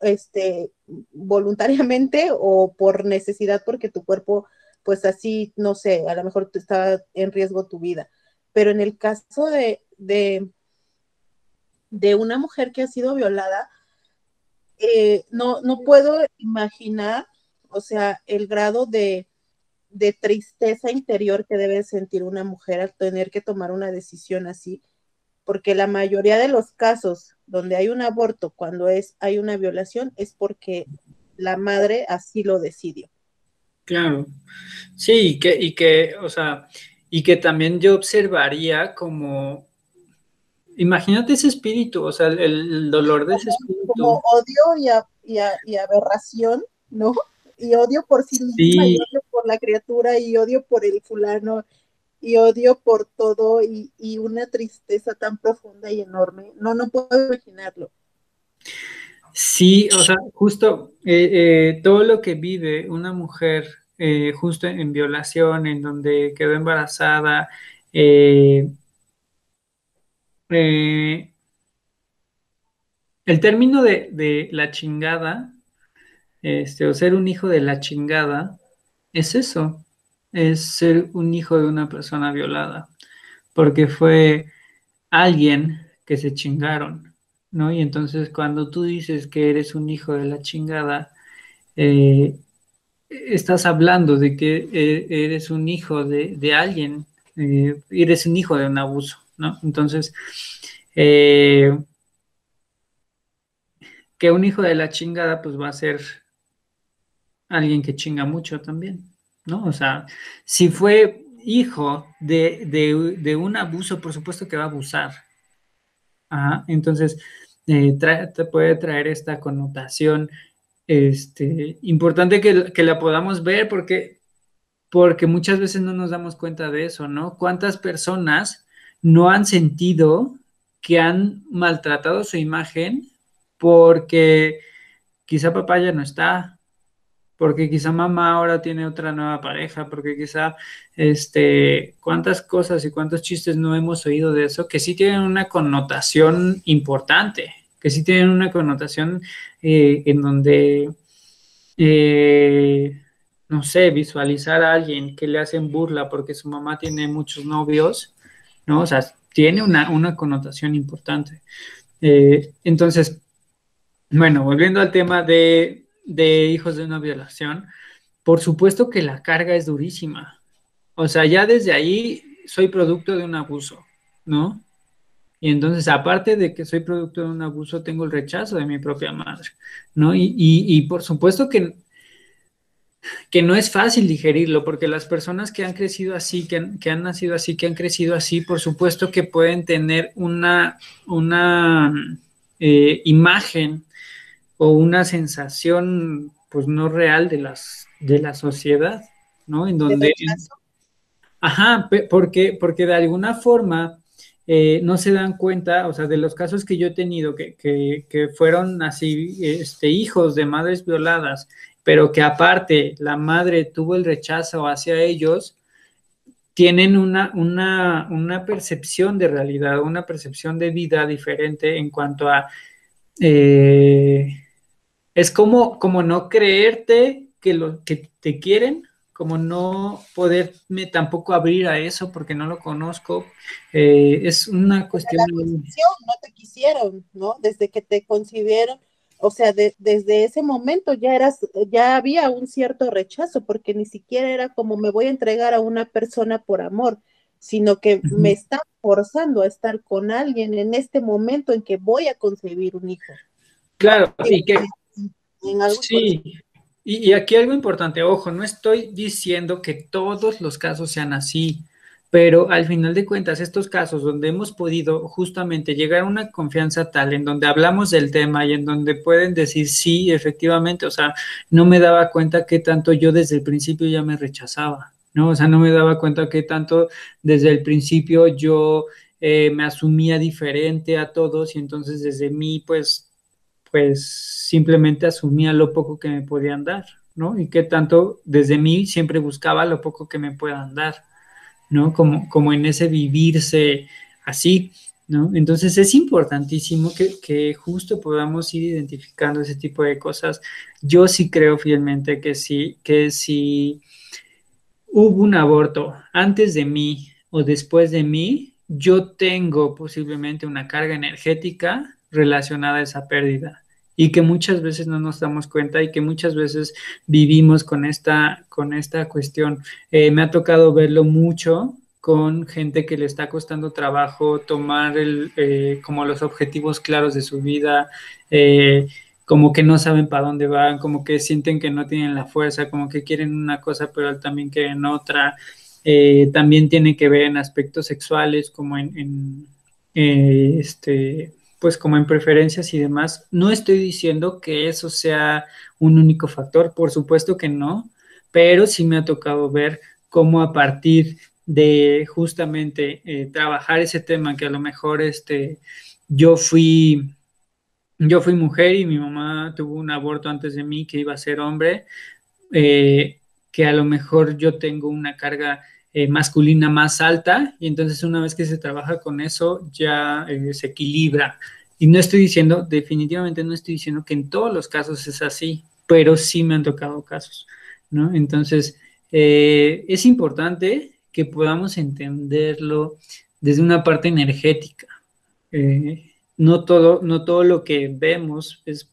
este, voluntariamente [laughs] o por necesidad, porque tu cuerpo, pues así, no sé, a lo mejor estaba en riesgo tu vida. Pero en el caso de, de, de una mujer que ha sido violada, eh, no, no puedo imaginar o sea, el grado de, tristeza interior que debe sentir una mujer al tener que tomar una decisión así, porque la mayoría de los casos donde hay un aborto, cuando es, hay una violación, es porque la madre así lo decidió. Claro, sí, y que, y que, o sea, y que también yo observaría como, imagínate ese espíritu, o sea, el, dolor de ese espíritu. Como odio y, y aberración, ¿no? y odio por sí misma, y odio por la criatura, y odio por el fulano, y odio por todo, y, una tristeza tan profunda y enorme. No, no puedo imaginarlo. Sí, o sea, justo eh, eh, todo lo que vive una mujer eh, justo en, violación, en donde quedó embarazada, el término de, de la chingada este, o ser un hijo de la chingada, es eso, es ser un hijo de una persona violada, porque fue alguien que se chingaron, ¿no? Y entonces cuando tú dices que eres un hijo de la chingada, eh, estás hablando de que eh, eres un hijo de, alguien, eh, eres un hijo de un abuso, ¿no? Entonces, que un hijo de la chingada pues va a ser alguien que chinga mucho también, ¿no? O sea, si fue hijo de, un abuso, por supuesto que va a abusar. entonces, eh, te puede traer esta connotación este, importante que, que, la podamos ver porque, porque muchas veces no nos damos cuenta de eso, ¿no? ¿Cuántas personas no han sentido que han maltratado su imagen porque quizá papá ya no está, porque quizá mamá ahora tiene otra nueva pareja, porque quizá, este, cuántas cosas y cuántos chistes no hemos oído de eso, que sí tienen una connotación importante, que sí tienen una connotación eh, en donde, eh, no sé, visualizar a alguien que le hacen burla porque su mamá tiene muchos novios, ¿no? O sea, tiene una, connotación importante. Eh, entonces, bueno, volviendo al tema de de hijos de una violación, por supuesto que la carga es durísima. O sea, ya desde ahí soy producto de un abuso, ¿no? Y entonces, aparte de que soy producto de un abuso, tengo el rechazo de mi propia madre, ¿no? Y, por supuesto que, que no es fácil digerirlo, porque las personas que han crecido así, que han, que han nacido así, que han crecido así, por supuesto que pueden tener una, una eh, imagen o una sensación pues no real de las de la sociedad, ¿no? En donde ajá, porque porque de alguna forma eh, no se dan cuenta, o sea, de los casos que yo he tenido que, que, fueron así, este, hijos de madres violadas, pero que aparte la madre tuvo el rechazo hacia ellos, tienen una, una, una percepción de realidad, una percepción de vida diferente en cuanto a... Eh, es como, como no creerte que, lo, que te quieren, como no poderme tampoco abrir a eso porque no lo conozco. Eh, es una cuestión... La no te quisieron, ¿no? Desde que te concibieron, o sea, desde ese momento ya eras, ya había un cierto rechazo, porque ni siquiera era como me voy a entregar a una persona por amor, sino que me está forzando a estar con alguien en este momento en que voy a concebir un hijo. Claro, sí, que, sí. Y, aquí algo importante, ojo, no estoy diciendo que todos los casos sean así. Pero al final de cuentas, estos casos donde hemos podido justamente llegar a una confianza tal en donde hablamos del tema y en donde pueden decir sí, efectivamente, o sea, no me daba cuenta que tanto yo desde el principio ya me rechazaba, ¿no? O sea, no me daba cuenta que tanto desde el principio yo eh, me asumía diferente a todos y entonces desde mí, pues, pues simplemente asumía lo poco que me podían dar, ¿no? Y que tanto desde mí siempre buscaba lo poco que me puedan dar. ¿no? Como, como en ese vivirse así, ¿no? Entonces es importantísimo que, justo podamos ir identificando ese tipo de cosas. Yo sí creo fielmente que sí, que si hubo un aborto antes de mí o después de mí, yo tengo posiblemente una carga energética relacionada a esa pérdida y que muchas veces no nos damos cuenta y que muchas veces vivimos con esta, con esta cuestión. Eh, me ha tocado verlo mucho con gente que le está costando trabajo tomar el, eh, como los objetivos claros de su vida, eh, como que no saben para dónde van, como que sienten que no tienen la fuerza, como que quieren una cosa pero también quieren otra. también tiene que ver en aspectos sexuales, como en, en este, pues como en preferencias y demás. No estoy diciendo que eso sea un único factor, por supuesto que no, pero sí me ha tocado ver cómo a partir de justamente eh, trabajar ese tema que a lo mejor este, yo fui yo fui mujer y mi mamá tuvo un aborto antes de mí que iba a ser hombre, eh, que a lo mejor yo tengo una carga eh, masculina más alta y entonces una vez que se trabaja con eso ya eh, se equilibra. Y no estoy diciendo, definitivamente no estoy diciendo que en todos los casos es así, pero sí me han tocado casos, ¿no? Entonces, eh, es importante que podamos entenderlo desde una parte energética. no, todo, no todo lo que vemos es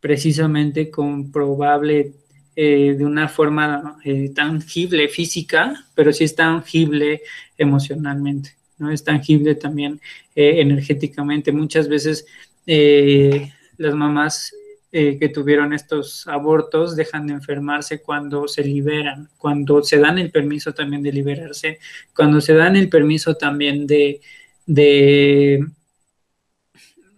precisamente comprobable eh, de una forma eh, tangible física, pero sí es tangible emocionalmente, ¿no? Es tangible también eh, energéticamente. Muchas veces las mamás que tuvieron estos abortos dejan de enfermarse cuando se liberan, cuando se dan el permiso también de liberarse, cuando se dan el permiso también de, de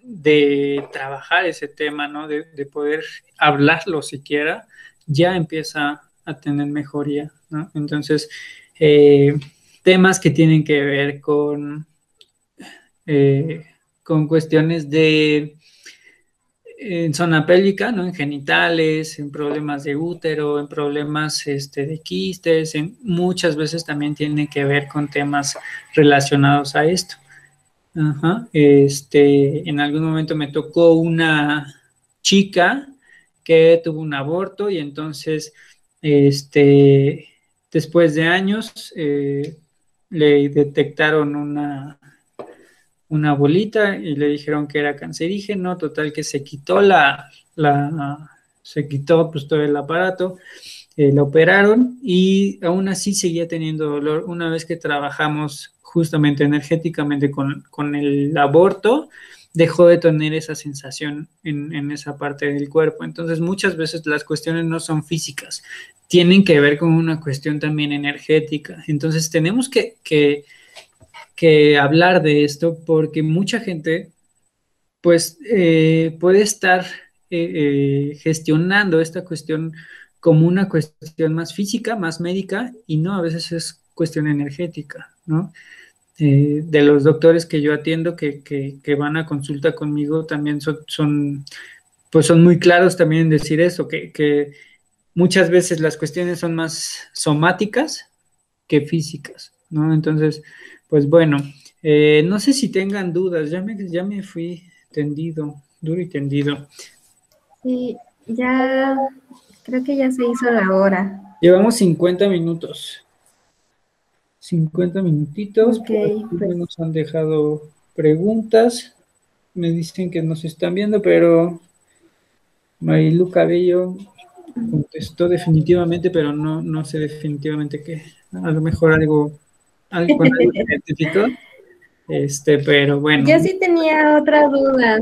de trabajar ese tema, ¿no? De, poder hablarlo siquiera, ya empieza a tener mejoría. Entonces, eh, temas que tienen que ver con, eh, con cuestiones de en zona pélvica, ¿no? En genitales, en problemas de útero, en problemas este, de quistes, en, muchas veces también tienen que ver con temas relacionados a esto. Ajá. Este, en algún momento me tocó una chica que tuvo un aborto y entonces, este, después de años, eh, le detectaron una, una bolita y le dijeron que era cancerígeno, total que se quitó la, la se quitó pues todo el aparato, eh, la operaron y aún así seguía teniendo dolor. Una vez que trabajamos justamente energéticamente con, con el aborto, dejó de tener esa sensación en, esa parte del cuerpo. Entonces muchas veces las cuestiones no son físicas, tienen que ver con una cuestión también energética. Entonces tenemos que, que, hablar de esto porque mucha gente pues eh, puede estar eh, eh, gestionando esta cuestión como una cuestión más física, más médica, y no, a veces es cuestión energética, ¿no? Eh, de los doctores que yo atiendo que, van a consulta conmigo también son, pues son muy claros también en decir eso, que, muchas veces las cuestiones son más somáticas que físicas, ¿no? Entonces, pues bueno, eh, no sé si tengan dudas, ya me, ya me fui tendido, duro y tendido. Sí, ya creo que ya se hizo la hora. Llevamos 50 minutos. 50 minutitos. Okay, pues. Nos han dejado preguntas. Me dicen que nos están viendo, pero Marilu Cabello contestó definitivamente, pero no, no sé definitivamente qué. A lo mejor algo, algo, algo [laughs] identificó. Este, pero bueno. Yo sí tenía otra duda.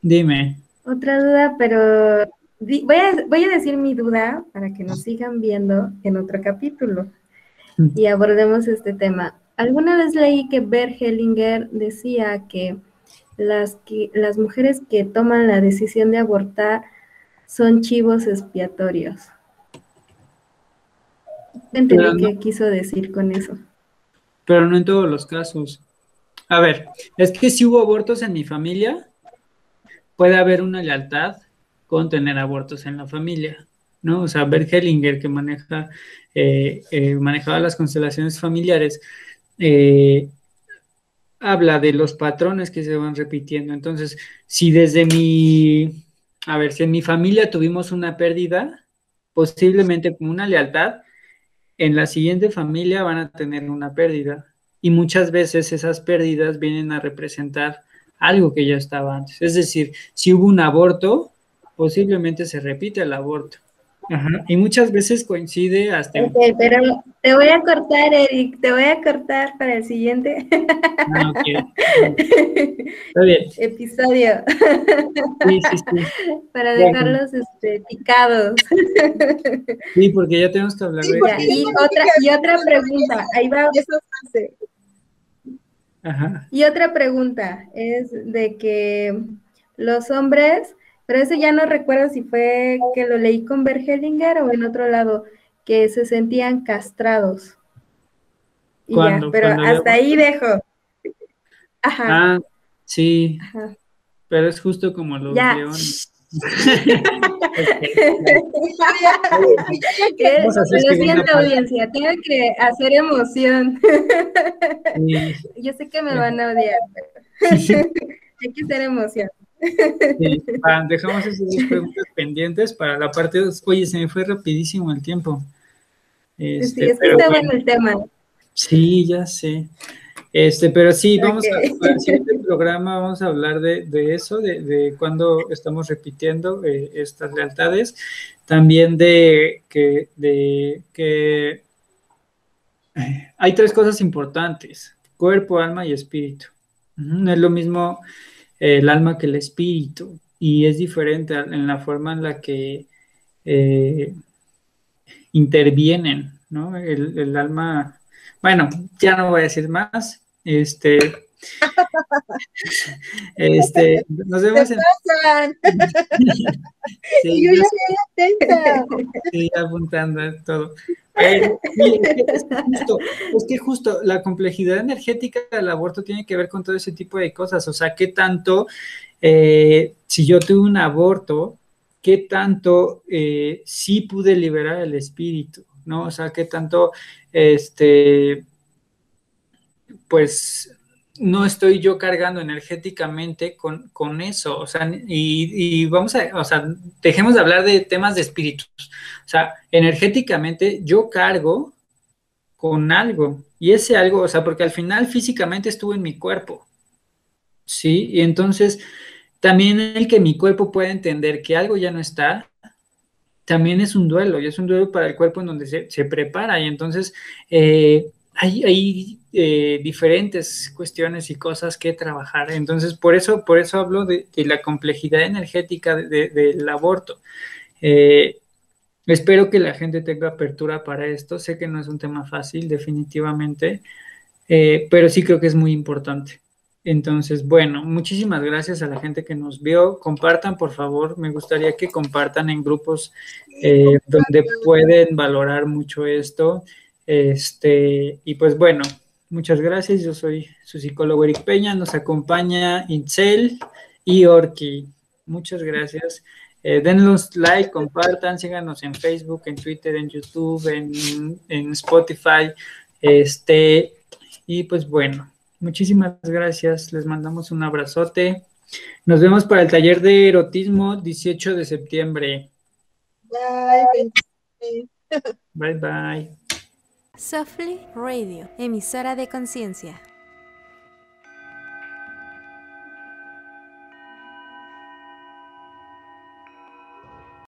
Dime. Otra duda, pero voy a, voy a decir mi duda para que nos sigan viendo en otro capítulo y abordemos este tema. Alguna vez leí que Bert Hellinger decía que las, que las mujeres que toman la decisión de abortar son chivos expiatorios. Entendí qué quiso decir con eso. Pero no en todos los casos. A ver, es que si hubo abortos en mi familia, puede haber una lealtad con tener abortos en la familia, ¿no? O sea, Bert Hellinger, que maneja, eh, eh, manejaba las constelaciones familiares, eh, habla de los patrones que se van repitiendo. Entonces, si desde mi, a ver, si en mi familia tuvimos una pérdida, posiblemente con una lealtad, en la siguiente familia van a tener una pérdida y muchas veces esas pérdidas vienen a representar algo que ya estaba antes. Es decir, si hubo un aborto, posiblemente se repite el aborto. Y muchas veces coincide hasta... Ok, pero te voy a cortar, Eric, te voy a cortar para el siguiente ah, [laughs] Está bien. episodio. Sí, sí, sí. Para dejarlos este, picados. Sí, porque ya tenemos que hablar de y, otra, y otra pregunta, ahí va. Ajá. Y otra pregunta es de que los hombres pero eso ya no recuerdo si fue que lo leí con Bergelinger o en otro lado, que se sentían castrados. Y ya, pero hasta ahí dejo. Ajá. Ah, sí. Pero es justo como los leones. [laughs] lo siento, audiencia, tengo que hacer emoción. [laughs] Yo sé que me van a odiar, pero [laughs] hay que hacer emoción. [laughs] dejamos esas dos preguntas pendientes para la parte Oye, se me fue rapidísimo el tiempo. Este, sí, es que está bueno el tema. Sí, ya sé. Este, pero sí, vamos a, [laughs] el siguiente programa vamos a hablar de, eso, de, de cuando estamos repitiendo eh, estas lealtades, también de que, de que hay tres cosas importantes, cuerpo, alma y espíritu. No es lo mismo el alma que el espíritu y es diferente en la forma en la que eh, intervienen, ¿no? El, alma, bueno, ya no voy a decir más, este, este, nos vemos en... sí, [laughs] yo ya Sí, apuntando todo. es, que justo, la complejidad energética del aborto tiene que ver con todo ese tipo de cosas. O sea, qué tanto, eh, si yo tuve un aborto, qué tanto eh, sí pude liberar el espíritu, ¿no? O sea, qué tanto, este, pues no estoy yo cargando energéticamente con, con eso, o sea, y, vamos a, o sea, dejemos de hablar de temas de espíritus, o sea, energéticamente yo cargo con algo, y ese algo, o sea, porque al final físicamente estuvo en mi cuerpo, ¿sí? Y entonces, también el que mi cuerpo pueda entender que algo ya no está, también es un duelo, y es un duelo para el cuerpo en donde se, se prepara, y entonces, eh, hay, eh, diferentes cuestiones y cosas que trabajar. Entonces, por eso, por eso hablo de, la complejidad energética del aborto. Eh, espero que la gente tenga apertura para esto. Sé que no es un tema fácil, definitivamente, eh, pero sí creo que es muy importante. Entonces, bueno, muchísimas gracias a la gente que nos vio. Compartan, por favor. Me gustaría que compartan en grupos donde pueden valorar mucho esto. Este, y pues bueno, muchas gracias. Yo soy su psicólogo Eric Peña. Nos acompaña Incel y Orki. Muchas gracias. Eh, denlos like, compartan, síganos en Facebook, en Twitter, en YouTube, en, en Spotify. Este, Y pues bueno, muchísimas gracias. Les mandamos un abrazote. Nos vemos para el taller de erotismo 18 de septiembre. Bye. Bye bye. Softly Radio, emisora de conciencia.